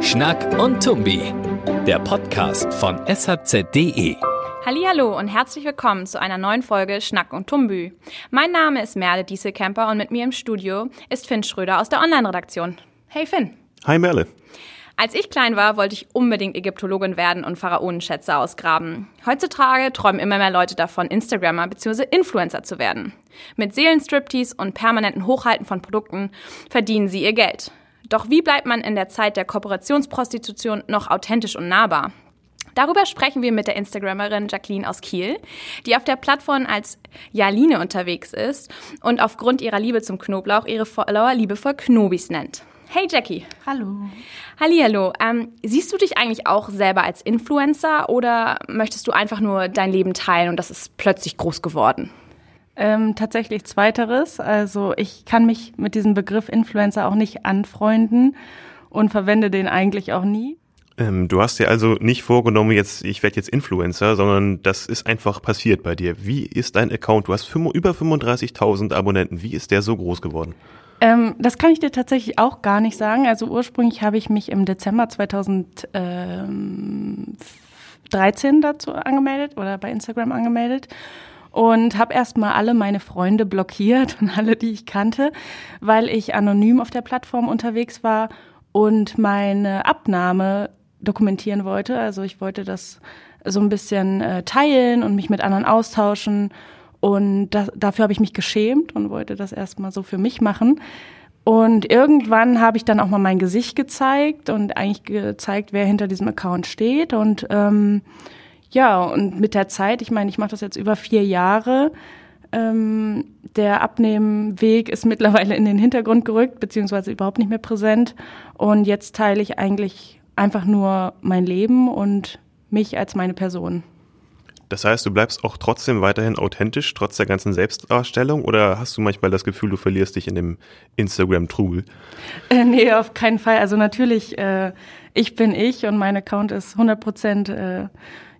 Schnack und Tumbi, der Podcast von shz.de. Hallo und herzlich willkommen zu einer neuen Folge Schnack und Tumbü. Mein Name ist Merle Dieselkemper und mit mir im Studio ist Finn Schröder aus der Online-Redaktion. Hey Finn. Hi Merle. Als ich klein war, wollte ich unbedingt Ägyptologin werden und Pharaonenschätze ausgraben. Heutzutage träumen immer mehr Leute davon, Instagrammer bzw. Influencer zu werden. Mit Seelenstriptease und permanenten Hochhalten von Produkten verdienen sie ihr Geld. Doch wie bleibt man in der Zeit der Kooperationsprostitution noch authentisch und nahbar? Darüber sprechen wir mit der Instagrammerin Jacqueline aus Kiel, die auf der Plattform als Jaline unterwegs ist und aufgrund ihrer Liebe zum Knoblauch ihre Follower liebevoll Knobis nennt. Hey Jackie. Hallo. Hallihallo. Ähm, siehst du dich eigentlich auch selber als Influencer oder möchtest du einfach nur dein Leben teilen und das ist plötzlich groß geworden? Ähm, tatsächlich zweiteres. Also ich kann mich mit diesem Begriff Influencer auch nicht anfreunden und verwende den eigentlich auch nie. Ähm, du hast dir also nicht vorgenommen, jetzt ich werde jetzt Influencer, sondern das ist einfach passiert bei dir. Wie ist dein Account? Du hast über 35.000 Abonnenten. Wie ist der so groß geworden? Ähm, das kann ich dir tatsächlich auch gar nicht sagen. Also ursprünglich habe ich mich im Dezember 2013 dazu angemeldet oder bei Instagram angemeldet und habe erstmal alle meine Freunde blockiert und alle, die ich kannte, weil ich anonym auf der Plattform unterwegs war und meine Abnahme dokumentieren wollte. Also ich wollte das so ein bisschen äh, teilen und mich mit anderen austauschen und das, dafür habe ich mich geschämt und wollte das erstmal so für mich machen. Und irgendwann habe ich dann auch mal mein Gesicht gezeigt und eigentlich gezeigt, wer hinter diesem Account steht. Und ähm, ja, und mit der Zeit, ich meine, ich mache das jetzt über vier Jahre. Ähm, der Abnehmenweg ist mittlerweile in den Hintergrund gerückt, beziehungsweise überhaupt nicht mehr präsent. Und jetzt teile ich eigentlich einfach nur mein Leben und mich als meine Person. Das heißt, du bleibst auch trotzdem weiterhin authentisch, trotz der ganzen Selbstdarstellung, oder hast du manchmal das Gefühl, du verlierst dich in dem Instagram-Trubel? Äh, nee, auf keinen Fall. Also natürlich, äh, ich bin ich und mein Account ist 100 Prozent äh,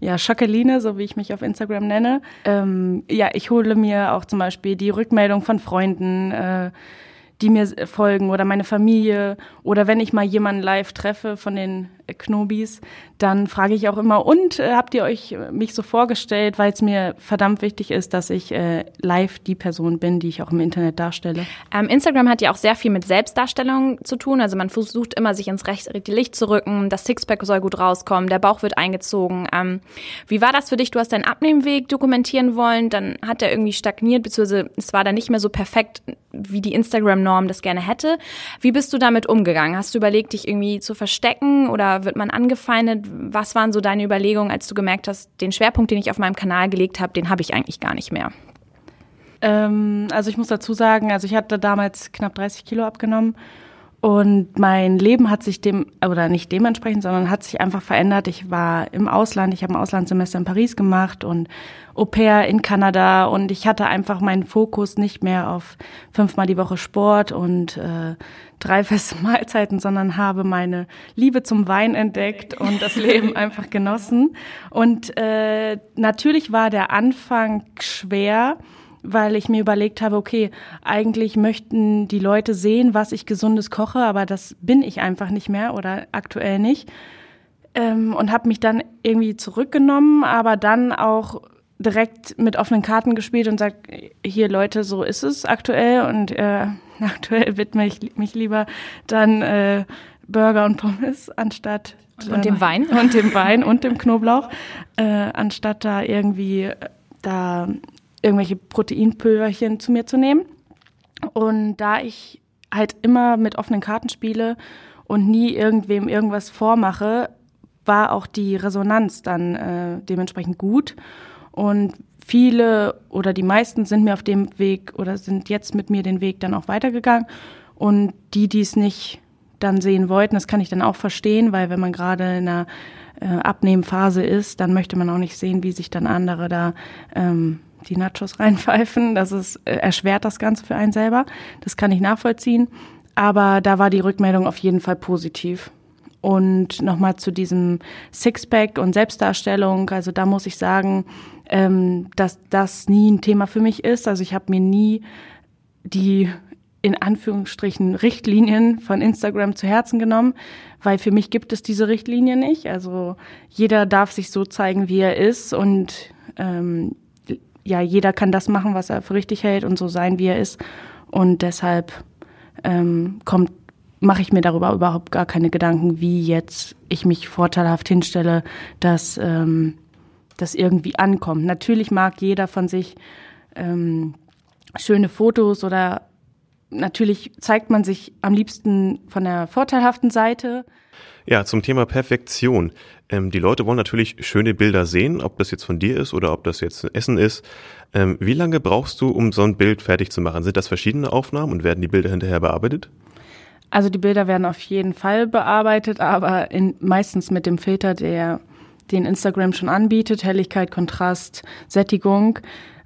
ja, Jacqueline, so wie ich mich auf Instagram nenne. Ähm, ja, ich hole mir auch zum Beispiel die Rückmeldung von Freunden, äh, die mir folgen oder meine Familie oder wenn ich mal jemanden live treffe von den Knobis, dann frage ich auch immer, und äh, habt ihr euch äh, mich so vorgestellt, weil es mir verdammt wichtig ist, dass ich äh, live die Person bin, die ich auch im Internet darstelle. Ähm, Instagram hat ja auch sehr viel mit Selbstdarstellung zu tun. Also man versucht immer, sich ins rechte Licht zu rücken. Das Sixpack soll gut rauskommen, der Bauch wird eingezogen. Ähm, wie war das für dich? Du hast deinen Abnehmweg dokumentieren wollen, dann hat er irgendwie stagniert, beziehungsweise es war dann nicht mehr so perfekt, wie die Instagram-Norm das gerne hätte. Wie bist du damit umgegangen? Hast du überlegt, dich irgendwie zu verstecken oder wird man angefeindet? Was waren so deine Überlegungen, als du gemerkt hast, den Schwerpunkt, den ich auf meinem Kanal gelegt habe, den habe ich eigentlich gar nicht mehr? Ähm, also ich muss dazu sagen, also ich hatte damals knapp 30 Kilo abgenommen und mein Leben hat sich dem, oder nicht dementsprechend, sondern hat sich einfach verändert. Ich war im Ausland, ich habe ein Auslandssemester in Paris gemacht und Au pair in Kanada und ich hatte einfach meinen Fokus nicht mehr auf fünfmal die Woche Sport und äh, drei feste Mahlzeiten, sondern habe meine Liebe zum Wein entdeckt und das Leben einfach genossen. Und äh, natürlich war der Anfang schwer, weil ich mir überlegt habe, okay, eigentlich möchten die Leute sehen, was ich gesundes koche, aber das bin ich einfach nicht mehr oder aktuell nicht. Ähm, und habe mich dann irgendwie zurückgenommen, aber dann auch direkt mit offenen Karten gespielt und sagt, hier Leute, so ist es aktuell und äh, aktuell widme ich mich lieber dann äh, Burger und Pommes anstatt und dem Wein und dem Wein und dem Knoblauch, äh, anstatt da irgendwie äh, da irgendwelche Proteinpülverchen zu mir zu nehmen. Und da ich halt immer mit offenen Karten spiele und nie irgendwem irgendwas vormache, war auch die Resonanz dann äh, dementsprechend gut. Und viele oder die meisten sind mir auf dem Weg oder sind jetzt mit mir den Weg dann auch weitergegangen. Und die, die es nicht dann sehen wollten, das kann ich dann auch verstehen, weil wenn man gerade in einer äh, Abnehmphase ist, dann möchte man auch nicht sehen, wie sich dann andere da ähm, die Nachos reinpfeifen. Das ist, äh, erschwert das Ganze für einen selber. Das kann ich nachvollziehen. Aber da war die Rückmeldung auf jeden Fall positiv. und nochmal zu diesem Sixpack und Selbstdarstellung. Also da muss ich sagen, ähm, dass das nie ein Thema für mich ist. Also ich habe mir nie die in Anführungsstrichen Richtlinien von Instagram zu Herzen genommen, weil für mich gibt es diese Richtlinie nicht. Also jeder darf sich so zeigen, wie er ist und ähm, ja, jeder kann das machen, was er für richtig hält und so sein, wie er ist. Und deshalb ähm, kommt mache ich mir darüber überhaupt gar keine Gedanken, wie jetzt ich mich vorteilhaft hinstelle, dass ähm, das irgendwie ankommt. Natürlich mag jeder von sich ähm, schöne Fotos oder natürlich zeigt man sich am liebsten von der vorteilhaften Seite. Ja, zum Thema Perfektion. Ähm, die Leute wollen natürlich schöne Bilder sehen, ob das jetzt von dir ist oder ob das jetzt ein Essen ist. Ähm, wie lange brauchst du, um so ein Bild fertig zu machen? Sind das verschiedene Aufnahmen und werden die Bilder hinterher bearbeitet? Also die Bilder werden auf jeden Fall bearbeitet, aber in, meistens mit dem Filter, der den Instagram schon anbietet, Helligkeit, Kontrast, Sättigung.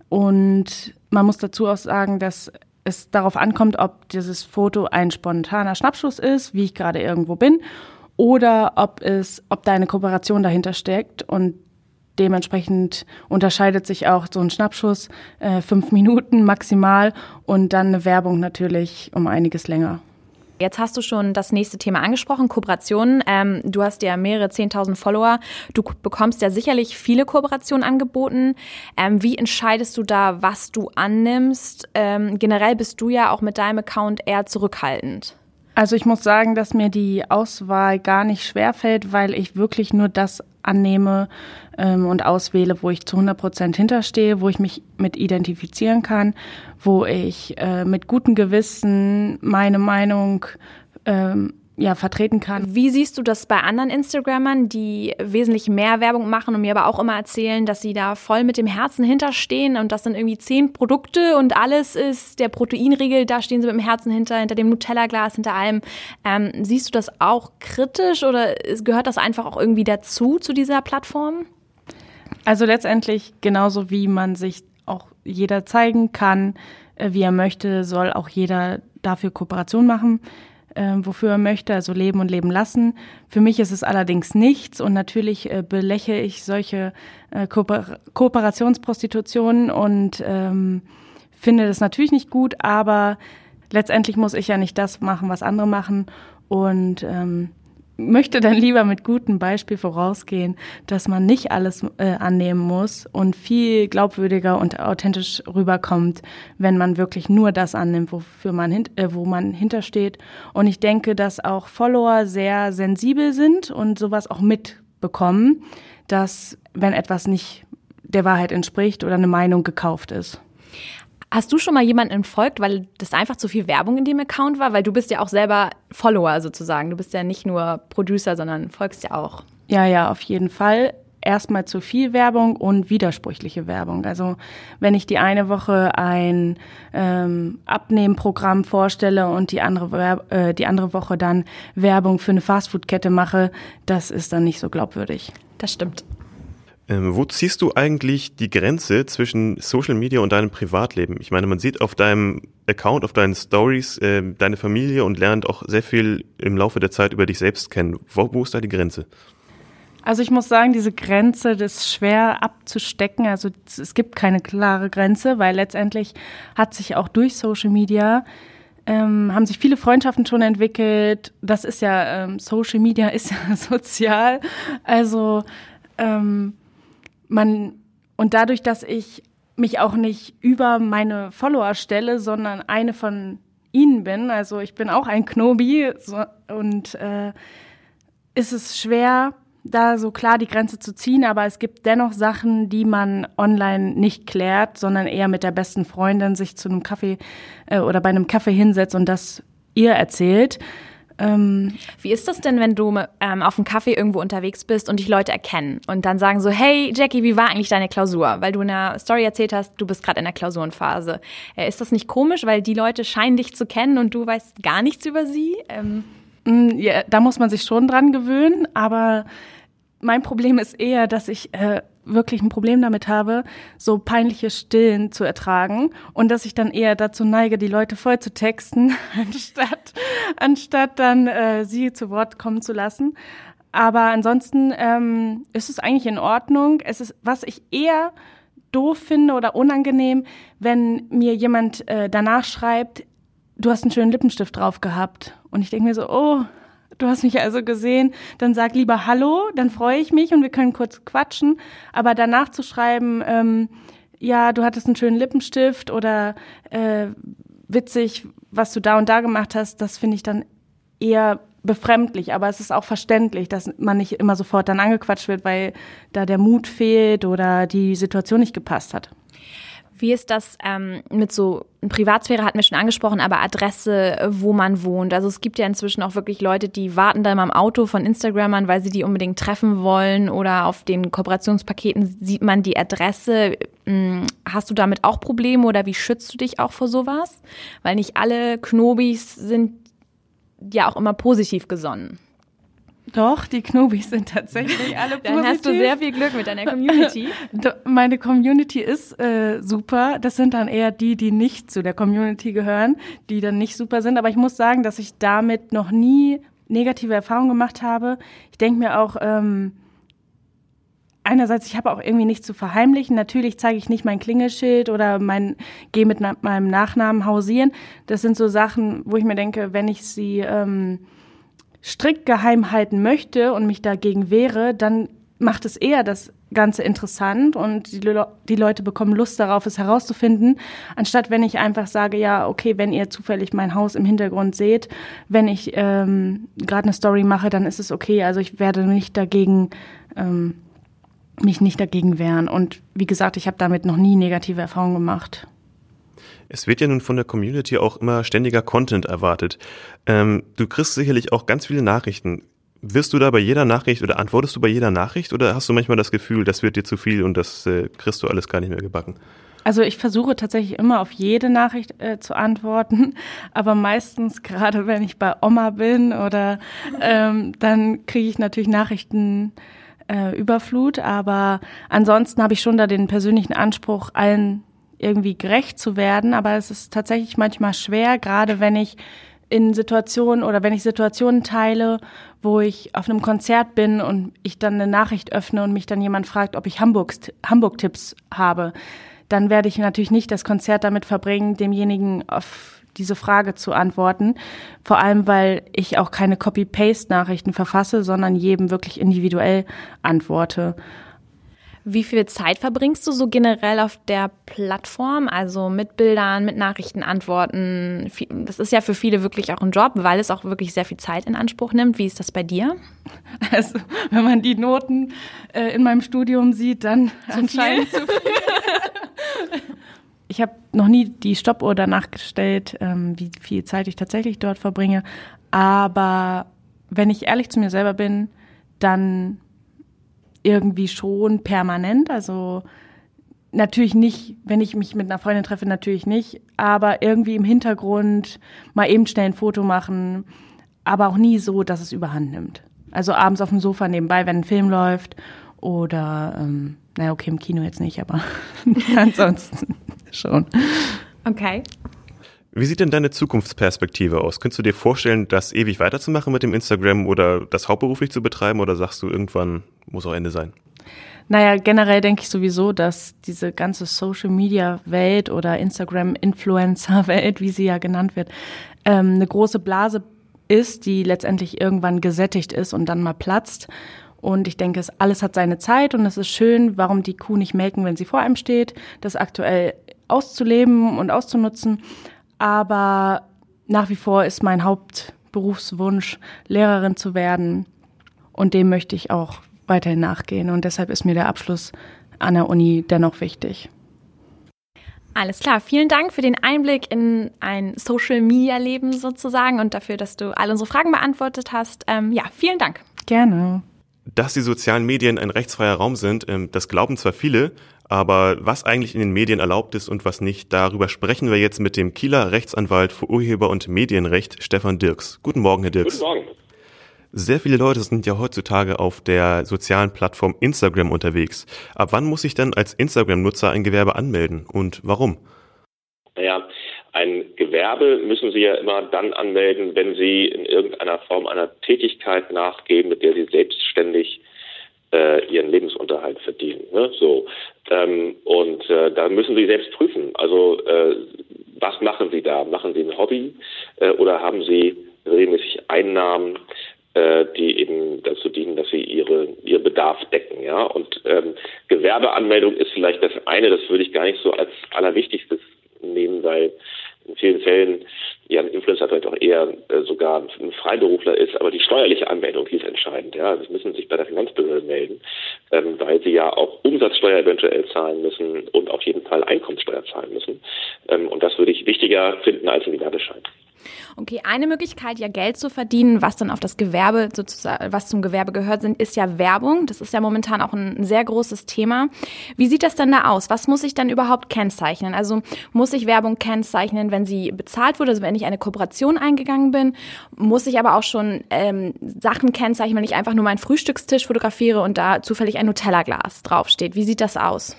Und man muss dazu auch sagen, dass es darauf ankommt, ob dieses Foto ein spontaner Schnappschuss ist, wie ich gerade irgendwo bin, oder ob es, ob da eine Kooperation dahinter steckt und dementsprechend unterscheidet sich auch so ein Schnappschuss äh, fünf Minuten maximal und dann eine Werbung natürlich um einiges länger. Jetzt hast du schon das nächste Thema angesprochen, Kooperationen. Ähm, du hast ja mehrere Zehntausend Follower. Du bekommst ja sicherlich viele Kooperationen angeboten. Ähm, wie entscheidest du da, was du annimmst? Ähm, generell bist du ja auch mit deinem Account eher zurückhaltend. Also ich muss sagen, dass mir die Auswahl gar nicht schwer fällt, weil ich wirklich nur das annehme ähm, und auswähle, wo ich zu 100 Prozent hinterstehe, wo ich mich mit identifizieren kann, wo ich äh, mit gutem Gewissen meine Meinung ähm, ja, vertreten kann. Wie siehst du das bei anderen Instagrammern, die wesentlich mehr Werbung machen und mir aber auch immer erzählen, dass sie da voll mit dem Herzen hinterstehen und das sind irgendwie zehn Produkte und alles ist der Proteinriegel, da stehen sie mit dem Herzen hinter, hinter dem Nutella-Glas, hinter allem. Ähm, siehst du das auch kritisch oder gehört das einfach auch irgendwie dazu, zu dieser Plattform? Also letztendlich genauso wie man sich auch jeder zeigen kann, äh, wie er möchte, soll auch jeder dafür Kooperation machen äh, wofür er möchte, also leben und leben lassen. Für mich ist es allerdings nichts und natürlich äh, beläche ich solche äh, Kooper Kooperationsprostitutionen und ähm, finde das natürlich nicht gut, aber letztendlich muss ich ja nicht das machen, was andere machen und ähm, möchte dann lieber mit gutem Beispiel vorausgehen, dass man nicht alles äh, annehmen muss und viel glaubwürdiger und authentisch rüberkommt, wenn man wirklich nur das annimmt, wofür man hin, äh, wo man hintersteht. Und ich denke, dass auch Follower sehr sensibel sind und sowas auch mitbekommen, dass wenn etwas nicht der Wahrheit entspricht oder eine Meinung gekauft ist. Hast du schon mal jemanden entfolgt, weil das einfach zu viel Werbung in dem Account war? Weil du bist ja auch selber Follower sozusagen. Du bist ja nicht nur Producer, sondern folgst ja auch. Ja, ja, auf jeden Fall. Erstmal zu viel Werbung und widersprüchliche Werbung. Also wenn ich die eine Woche ein ähm, Abnehmprogramm vorstelle und die andere, äh, die andere Woche dann Werbung für eine Fastfood-Kette mache, das ist dann nicht so glaubwürdig. Das stimmt. Ähm, wo ziehst du eigentlich die Grenze zwischen Social Media und deinem Privatleben? Ich meine, man sieht auf deinem Account, auf deinen Stories äh, deine Familie und lernt auch sehr viel im Laufe der Zeit über dich selbst kennen. Wo, wo ist da die Grenze? Also ich muss sagen, diese Grenze, das ist schwer abzustecken. Also es gibt keine klare Grenze, weil letztendlich hat sich auch durch Social Media ähm, haben sich viele Freundschaften schon entwickelt. Das ist ja ähm, Social Media ist ja sozial. Also ähm, man, und dadurch, dass ich mich auch nicht über meine Follower stelle, sondern eine von ihnen bin, also ich bin auch ein Knobi so, und äh, ist es schwer, da so klar die Grenze zu ziehen, aber es gibt dennoch Sachen, die man online nicht klärt, sondern eher mit der besten Freundin sich zu einem Kaffee äh, oder bei einem Kaffee hinsetzt und das ihr erzählt. Ähm, Wie ist das denn, wenn du ähm, auf einem Kaffee irgendwo unterwegs bist und dich Leute erkennen und dann sagen so, hey Jackie, wie war eigentlich deine Klausur? Weil du in der Story erzählt hast, du bist gerade in der Klausurenphase. Äh, ist das nicht komisch, weil die Leute scheinen dich zu kennen und du weißt gar nichts über sie? Ähm mm, ja, da muss man sich schon dran gewöhnen, aber mein Problem ist eher, dass ich äh, wirklich ein Problem damit habe, so peinliche Stillen zu ertragen und dass ich dann eher dazu neige, die Leute voll zu texten, anstatt, anstatt dann äh, sie zu Wort kommen zu lassen. Aber ansonsten ähm, ist es eigentlich in Ordnung. Es ist, was ich eher doof finde oder unangenehm, wenn mir jemand äh, danach schreibt, du hast einen schönen Lippenstift drauf gehabt. Und ich denke mir so, oh, du hast mich also gesehen, dann sag lieber Hallo, dann freue ich mich und wir können kurz quatschen. Aber danach zu schreiben, ähm, ja, du hattest einen schönen Lippenstift oder äh, witzig, was du da und da gemacht hast, das finde ich dann eher befremdlich, aber es ist auch verständlich, dass man nicht immer sofort dann angequatscht wird, weil da der Mut fehlt oder die Situation nicht gepasst hat. Wie ist das ähm, mit so Privatsphäre hatten wir schon angesprochen, aber Adresse, wo man wohnt. Also es gibt ja inzwischen auch wirklich Leute, die warten da immer im Auto von Instagramern, weil sie die unbedingt treffen wollen oder auf den Kooperationspaketen sieht man die Adresse. Hm, hast du damit auch Probleme oder wie schützt du dich auch vor sowas? Weil nicht alle Knobis sind ja auch immer positiv gesonnen. Doch, die Knobis sind tatsächlich alle positiv. Dann hast du sehr viel Glück mit deiner Community. Meine Community ist äh, super. Das sind dann eher die, die nicht zu der Community gehören, die dann nicht super sind. Aber ich muss sagen, dass ich damit noch nie negative Erfahrungen gemacht habe. Ich denke mir auch, ähm, einerseits, ich habe auch irgendwie nichts zu verheimlichen. Natürlich zeige ich nicht mein Klingelschild oder mein gehe mit meinem Nachnamen hausieren. Das sind so Sachen, wo ich mir denke, wenn ich sie ähm, strikt geheim halten möchte und mich dagegen wehre, dann macht es eher das Ganze interessant und die, Le die, Leute bekommen Lust darauf, es herauszufinden, anstatt wenn ich einfach sage, ja, okay, wenn ihr zufällig mein Haus im Hintergrund seht, wenn ich ähm, gerade eine Story mache, dann ist es okay. Also ich werde nicht dagegen ähm, mich nicht dagegen wehren. Und wie gesagt, ich habe damit noch nie negative Erfahrungen gemacht. Es wird ja nun von der Community auch immer ständiger Content erwartet. Ähm, du kriegst sicherlich auch ganz viele Nachrichten. Wirst du da bei jeder Nachricht oder antwortest du bei jeder Nachricht oder hast du manchmal das Gefühl, das wird dir zu viel und das äh, kriegst du alles gar nicht mehr gebacken? Also ich versuche tatsächlich immer auf jede Nachricht äh, zu antworten, aber meistens gerade wenn ich bei Oma bin oder ähm, dann kriege ich natürlich Nachrichten äh, Überflut, aber ansonsten habe ich schon da den persönlichen Anspruch, allen irgendwie gerecht zu werden, aber es ist tatsächlich manchmal schwer, gerade wenn ich in Situationen oder wenn ich Situationen teile, wo ich auf einem Konzert bin und ich dann eine Nachricht öffne und mich dann jemand fragt, ob ich Hamburg-Tipps habe, dann werde ich natürlich nicht das Konzert damit verbringen, demjenigen auf diese Frage zu antworten. Vor allem, weil ich auch keine Copy-Paste-Nachrichten verfasse, sondern jedem wirklich individuell antworte. Wie viel Zeit verbringst du so generell auf der Plattform? Also mit Bildern, mit Nachrichten, Antworten. Das ist ja für viele wirklich auch ein Job, weil es auch wirklich sehr viel Zeit in Anspruch nimmt. Wie ist das bei dir? Also, wenn man die Noten äh, in meinem Studium sieht, dann zu anscheinend viel. zu viel. ich habe noch nie die Stoppuhr danach gestellt, ähm, wie viel Zeit ich tatsächlich dort verbringe. Aber wenn ich ehrlich zu mir selber bin, dann irgendwie schon permanent. Also natürlich nicht, wenn ich mich mit einer Freundin treffe, natürlich nicht, aber irgendwie im Hintergrund mal eben schnell ein Foto machen, aber auch nie so, dass es überhand nimmt. Also abends auf dem Sofa nebenbei, wenn ein Film läuft oder, ähm, naja, okay, im Kino jetzt nicht, aber ansonsten schon. Okay. Wie sieht denn deine Zukunftsperspektive aus? Könntest du dir vorstellen, das ewig weiterzumachen mit dem Instagram oder das hauptberuflich zu betreiben oder sagst du, irgendwann muss auch Ende sein? Naja, generell denke ich sowieso, dass diese ganze Social-Media-Welt oder Instagram-Influencer-Welt, wie sie ja genannt wird, ähm, eine große Blase ist, die letztendlich irgendwann gesättigt ist und dann mal platzt. Und ich denke, es alles hat seine Zeit und es ist schön, warum die Kuh nicht melken, wenn sie vor einem steht, das aktuell auszuleben und auszunutzen. Aber nach wie vor ist mein Hauptberufswunsch, Lehrerin zu werden. Und dem möchte ich auch weiterhin nachgehen. Und deshalb ist mir der Abschluss an der Uni dennoch wichtig. Alles klar, vielen Dank für den Einblick in ein Social-Media-Leben sozusagen und dafür, dass du all unsere Fragen beantwortet hast. Ähm, ja, vielen Dank. Gerne. Dass die sozialen Medien ein rechtsfreier Raum sind, ähm, das glauben zwar viele, aber was eigentlich in den Medien erlaubt ist und was nicht, darüber sprechen wir jetzt mit dem Kieler Rechtsanwalt für Urheber- und Medienrecht Stefan Dirks. Guten Morgen, Herr Dirks. Guten Morgen. Sehr viele Leute sind ja heutzutage auf der sozialen Plattform Instagram unterwegs. Ab wann muss ich denn als Instagram-Nutzer ein Gewerbe anmelden und warum? Naja, ein Gewerbe müssen Sie ja immer dann anmelden, wenn Sie in irgendeiner Form einer Tätigkeit nachgehen, mit der Sie selbstständig äh, ihren Lebensunterhalt verdienen. Ne? So ähm, und äh, da müssen Sie selbst prüfen. Also äh, was machen Sie da? Machen Sie ein Hobby äh, oder haben Sie regelmäßig Einnahmen, äh, die eben dazu dienen, dass sie ihre ihr Bedarf decken, ja. Und ähm, Gewerbeanmeldung ist vielleicht das eine, das würde ich gar nicht so als allerwichtigstes nehmen, weil in vielen Fällen ja ein Influencer vielleicht auch eher äh, sogar ein Freiberufler ist, aber die steuerliche Anmeldung die ist entscheidend. Ja, sie müssen sich bei der Finanzbehörde melden, ähm, weil sie ja auch Umsatzsteuer eventuell zahlen müssen und auf jeden Fall Einkommensteuer zahlen müssen. Ähm, und das würde ich wichtiger finden als ein Gewerbeschein. Okay, eine Möglichkeit, ja Geld zu verdienen, was dann auf das Gewerbe sozusagen, was zum Gewerbe gehört, sind, ist ja Werbung. Das ist ja momentan auch ein sehr großes Thema. Wie sieht das denn da aus? Was muss ich dann überhaupt kennzeichnen? Also muss ich Werbung kennzeichnen, wenn sie bezahlt wurde, also wenn ich eine Kooperation eingegangen bin? Muss ich aber auch schon ähm, Sachen kennzeichnen, wenn ich einfach nur meinen Frühstückstisch fotografiere und da zufällig ein Nutella-Glas draufsteht? Wie sieht das aus?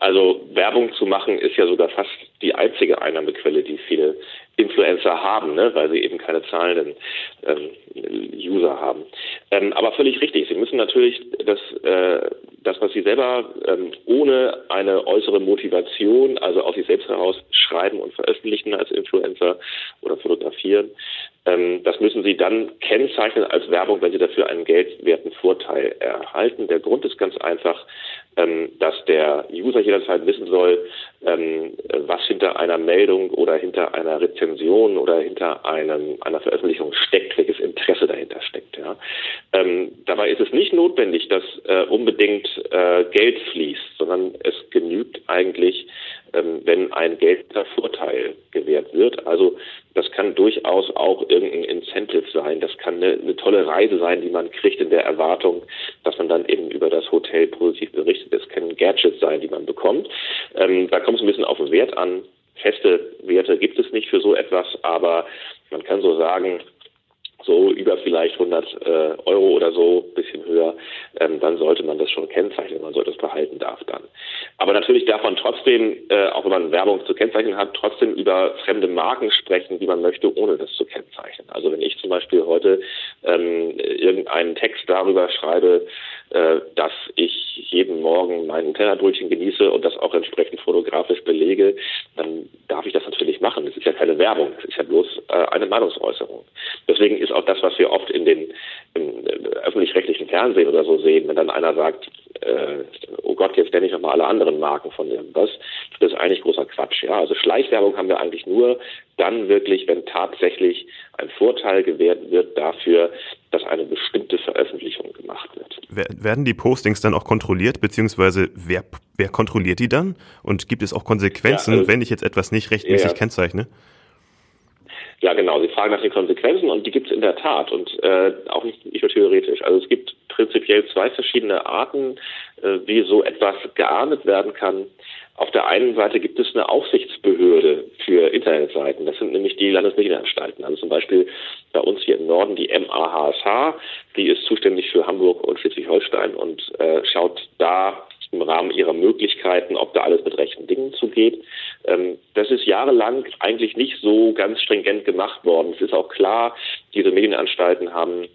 Also Werbung zu machen ist ja sogar fast die einzige Einnahmequelle, die viele Influencer haben, ne, weil sie eben keine zahlenden ähm, User haben. Ähm, aber völlig richtig. Sie müssen natürlich das, äh, das was Sie selber ähm, ohne eine äußere Motivation, also aus sich selbst heraus schreiben und veröffentlichen als Influencer oder fotografieren, ähm, das müssen Sie dann kennzeichnen als Werbung, wenn Sie dafür einen geldwerten Vorteil erhalten. Der Grund ist ganz einfach, ähm, dass der User jederzeit wissen soll, ähm, was hinter einer Meldung oder hinter einer Rezension oder hinter einem, einer Veröffentlichung steckt, welches Interesse dahinter steckt. Ja. Ähm, dabei ist es nicht notwendig, dass äh, unbedingt äh, Geld fließt, sondern es genügt eigentlich, ähm, wenn ein geltender Vorteil gewährt wird. Also das kann durchaus auch irgendein Incentive sein. Das kann eine, eine, tolle Reise sein, die man kriegt in der Erwartung, dass man dann eben über das Hotel positiv berichtet. Das können Gadgets sein, die man bekommt. Ähm, da kommt es ein bisschen auf den Wert an. Feste Werte gibt es nicht für so etwas, aber man kann so sagen, so über vielleicht 100 äh, Euro oder so, bisschen höher, ähm, dann sollte man das schon kennzeichnen, man sollte es behalten darf dann. Aber natürlich darf man trotzdem, äh, auch wenn man Werbung zu kennzeichnen hat, trotzdem über fremde Marken sprechen, die man möchte, ohne das zu kennzeichnen. Also wenn ich zum Beispiel heute ähm, irgendeinen Text darüber schreibe, dass ich jeden Morgen mein Tellerbrötchen genieße und das auch entsprechend fotografisch belege, dann darf ich das natürlich machen. Das ist ja keine Werbung, das ist ja bloß äh, eine Meinungsäußerung. Deswegen ist auch das, was wir oft in den im öffentlich-rechtlichen Fernsehen oder so sehen, wenn dann einer sagt, äh, oh Gott, jetzt nenne ich nochmal alle anderen Marken von irgendwas, das ist eigentlich großer Quatsch. Ja, also Schleichwerbung haben wir eigentlich nur dann wirklich, wenn tatsächlich ein Vorteil gewährt wird dafür, dass eine bestimmte Veröffentlichung gemacht wird. Werden die Postings dann auch kontrolliert, beziehungsweise wer, wer kontrolliert die dann? Und gibt es auch Konsequenzen, ja, also, wenn ich jetzt etwas nicht rechtmäßig ja. kennzeichne? Ja, genau. Sie fragen nach den Konsequenzen und die gibt es in der Tat und äh, auch nicht, nicht nur theoretisch. Also es gibt prinzipiell zwei verschiedene Arten, äh, wie so etwas geahndet werden kann. Auf der einen Seite gibt es eine Aufsichtsbehörde für Internetseiten. Das sind nämlich die Landesmedienanstalten. Also zum Beispiel bei uns hier im Norden die MAHSH. Die ist zuständig für Hamburg und Schleswig-Holstein und äh, schaut da im Rahmen ihrer Möglichkeiten, ob da alles mit rechten Dingen zugeht. Ähm, das ist jahrelang eigentlich nicht so ganz stringent gemacht worden. Es ist auch klar, diese Medienanstalten haben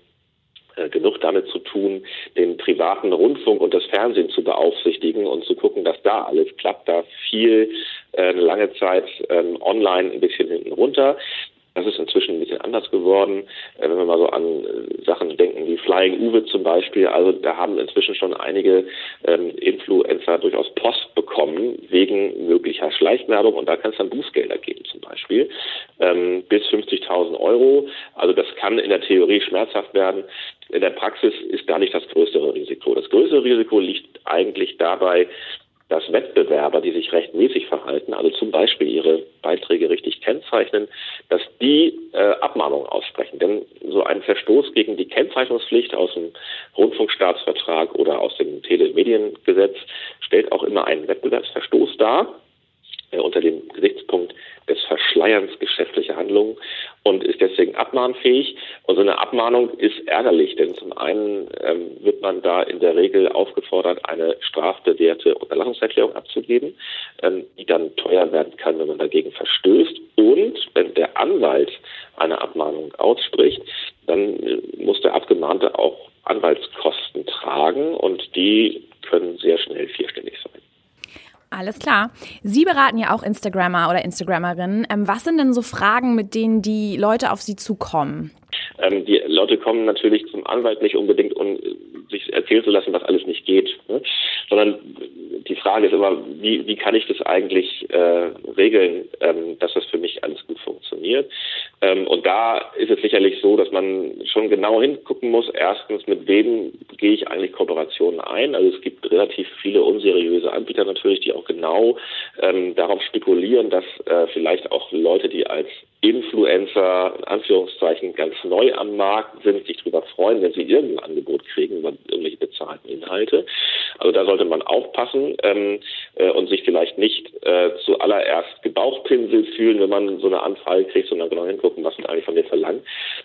äh, genug damit zu tun, den privaten Rundfunk und das Fernsehen zu beaufsichtigen und zu gucken, dass da alles klappt. Da viel äh, lange Zeit ähm, online ein bisschen hinten runter. Das ist inzwischen ein bisschen anders geworden. Äh, wenn wir mal so an äh, Sachen denken wie Flying Uwe zum Beispiel, also da haben inzwischen schon einige ähm, Influencer durchaus Post bekommen wegen möglicher Schleichwerbung und da kann es dann Bußgelder geben zum Beispiel ähm, bis 50.000 Euro. Also das kann in der Theorie schmerzhaft werden. In der Praxis ist da nicht das größere Risiko. Das größere Risiko liegt eigentlich dabei, dass Wettbewerber, die sich rechtmäßig verhalten, also zum Beispiel ihre Beiträge richtig kennzeichnen, dass die äh, Abmahnungen aussprechen. Denn so ein Verstoß gegen die Kennzeichnungspflicht aus dem Rundfunkstaatsvertrag oder aus dem Telemediengesetz stellt auch immer einen Wettbewerbsverstoß dar unter dem Gesichtspunkt des Verschleierns geschäftlicher Handlungen. und ist deswegen abmahnfähig. Und so eine Abmahnung ist ärgerlich, denn zum einen ähm, wird man da in der Regel aufgefordert, eine strafbewährte Unterlassungserklärung abzugeben, ähm, die dann teuer werden kann, wenn man dagegen verstößt. Und wenn der Anwalt eine Abmahnung ausspricht, dann äh, muss der Abgemahnte auch Anwaltskosten tragen und die können sehr schnell vierstellig sein. Alles klar. Sie beraten ja auch Instagrammer oder Instagrammerinnen. Ähm, was sind denn so Fragen, mit denen die Leute auf Sie zukommen? Ähm, die Leute kommen natürlich zum Anwalt nicht unbedingt, um sich erzählen zu lassen, was alles nicht geht, ne? sondern die Frage ist immer, wie, wie kann ich das eigentlich äh, regeln, ähm, dass das für mich alles gut funktioniert. Ähm, und da ist es sicherlich so, dass man schon genau hingucken muss. Erstens, mit wem gehe ich eigentlich Kooperationen ein? Also es gibt relativ viele unseriöse Anbieter natürlich, die auch genau ähm, darauf spekulieren, dass äh, vielleicht auch Leute, die als Influencer, in Anführungszeichen, ganz neu am Markt sind, sich darüber freuen, wenn sie irgendein Angebot kriegen über irgendwelche bezahlten Inhalte. Also da sollte man aufpassen ähm, äh, und sich vielleicht nicht äh, zuallererst gebauchpinselt fühlen, wenn man so eine Anfrage kriegt, sondern genau hingucken, was man eigentlich von mir verlangt.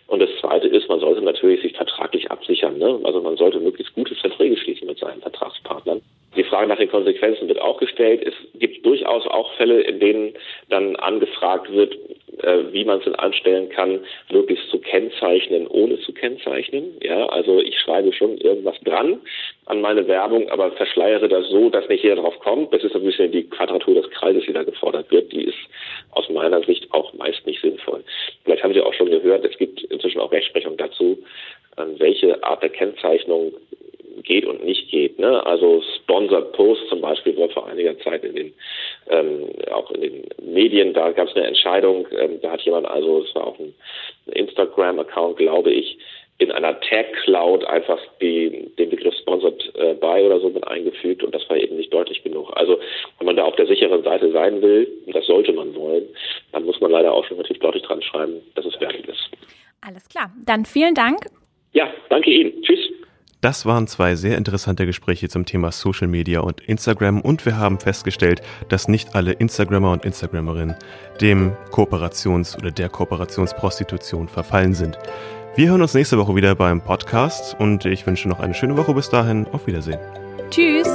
Und das Zweite ist, man sollte natürlich sich vertraglich absichern. Ne? Also man sollte möglichst gute Verträge schließen mit seinen Vertragspartnern. Die Frage nach den Konsequenzen wird auch gestellt. Es gibt durchaus auch Fälle, in denen dann angefragt wird, äh, wie man es denn anstellen kann, möglichst zu kennzeichnen, ohne zu kennzeichnen. Ja, also ich schreibe schon irgendwas dran an meine Werbung, aber verschleiere das so, dass nicht jeder drauf kommt. Das ist ein bisschen die Quadratur des Kreises, die da gefordert wird. Die ist aus meiner Sicht auch meist nicht sinnvoll. Vielleicht haben Sie auch schon gehört, es gibt inzwischen auch Rechtsprechung dazu, welche Art der Kennzeichnung geht und nicht geht. Ne? Also Sponsored Post zum Beispiel war vor einiger Zeit in den ähm, auch in den Medien, da gab es eine Entscheidung, ähm, da hat jemand also, es war auch ein Instagram-Account, glaube ich, in einer Tag Cloud einfach die, den Begriff Sponsored äh, by oder so mit eingefügt und das war eben nicht deutlich genug. Also wenn man da auf der sicheren Seite sein will, und das sollte man wollen, dann muss man leider auch schon relativ deutlich dran schreiben, dass es wertig ist. Alles klar. Dann vielen Dank. Ja, danke Ihnen. Tschüss. Das waren zwei sehr interessante Gespräche zum Thema Social Media und Instagram und wir haben festgestellt, dass nicht alle Instagrammer und Instagrammerinnen dem Kooperations- oder der Kooperationsprostitution verfallen sind. Wir hören uns nächste Woche wieder beim Podcast und ich wünsche noch eine schöne Woche bis dahin. Auf Wiedersehen. Tschüss.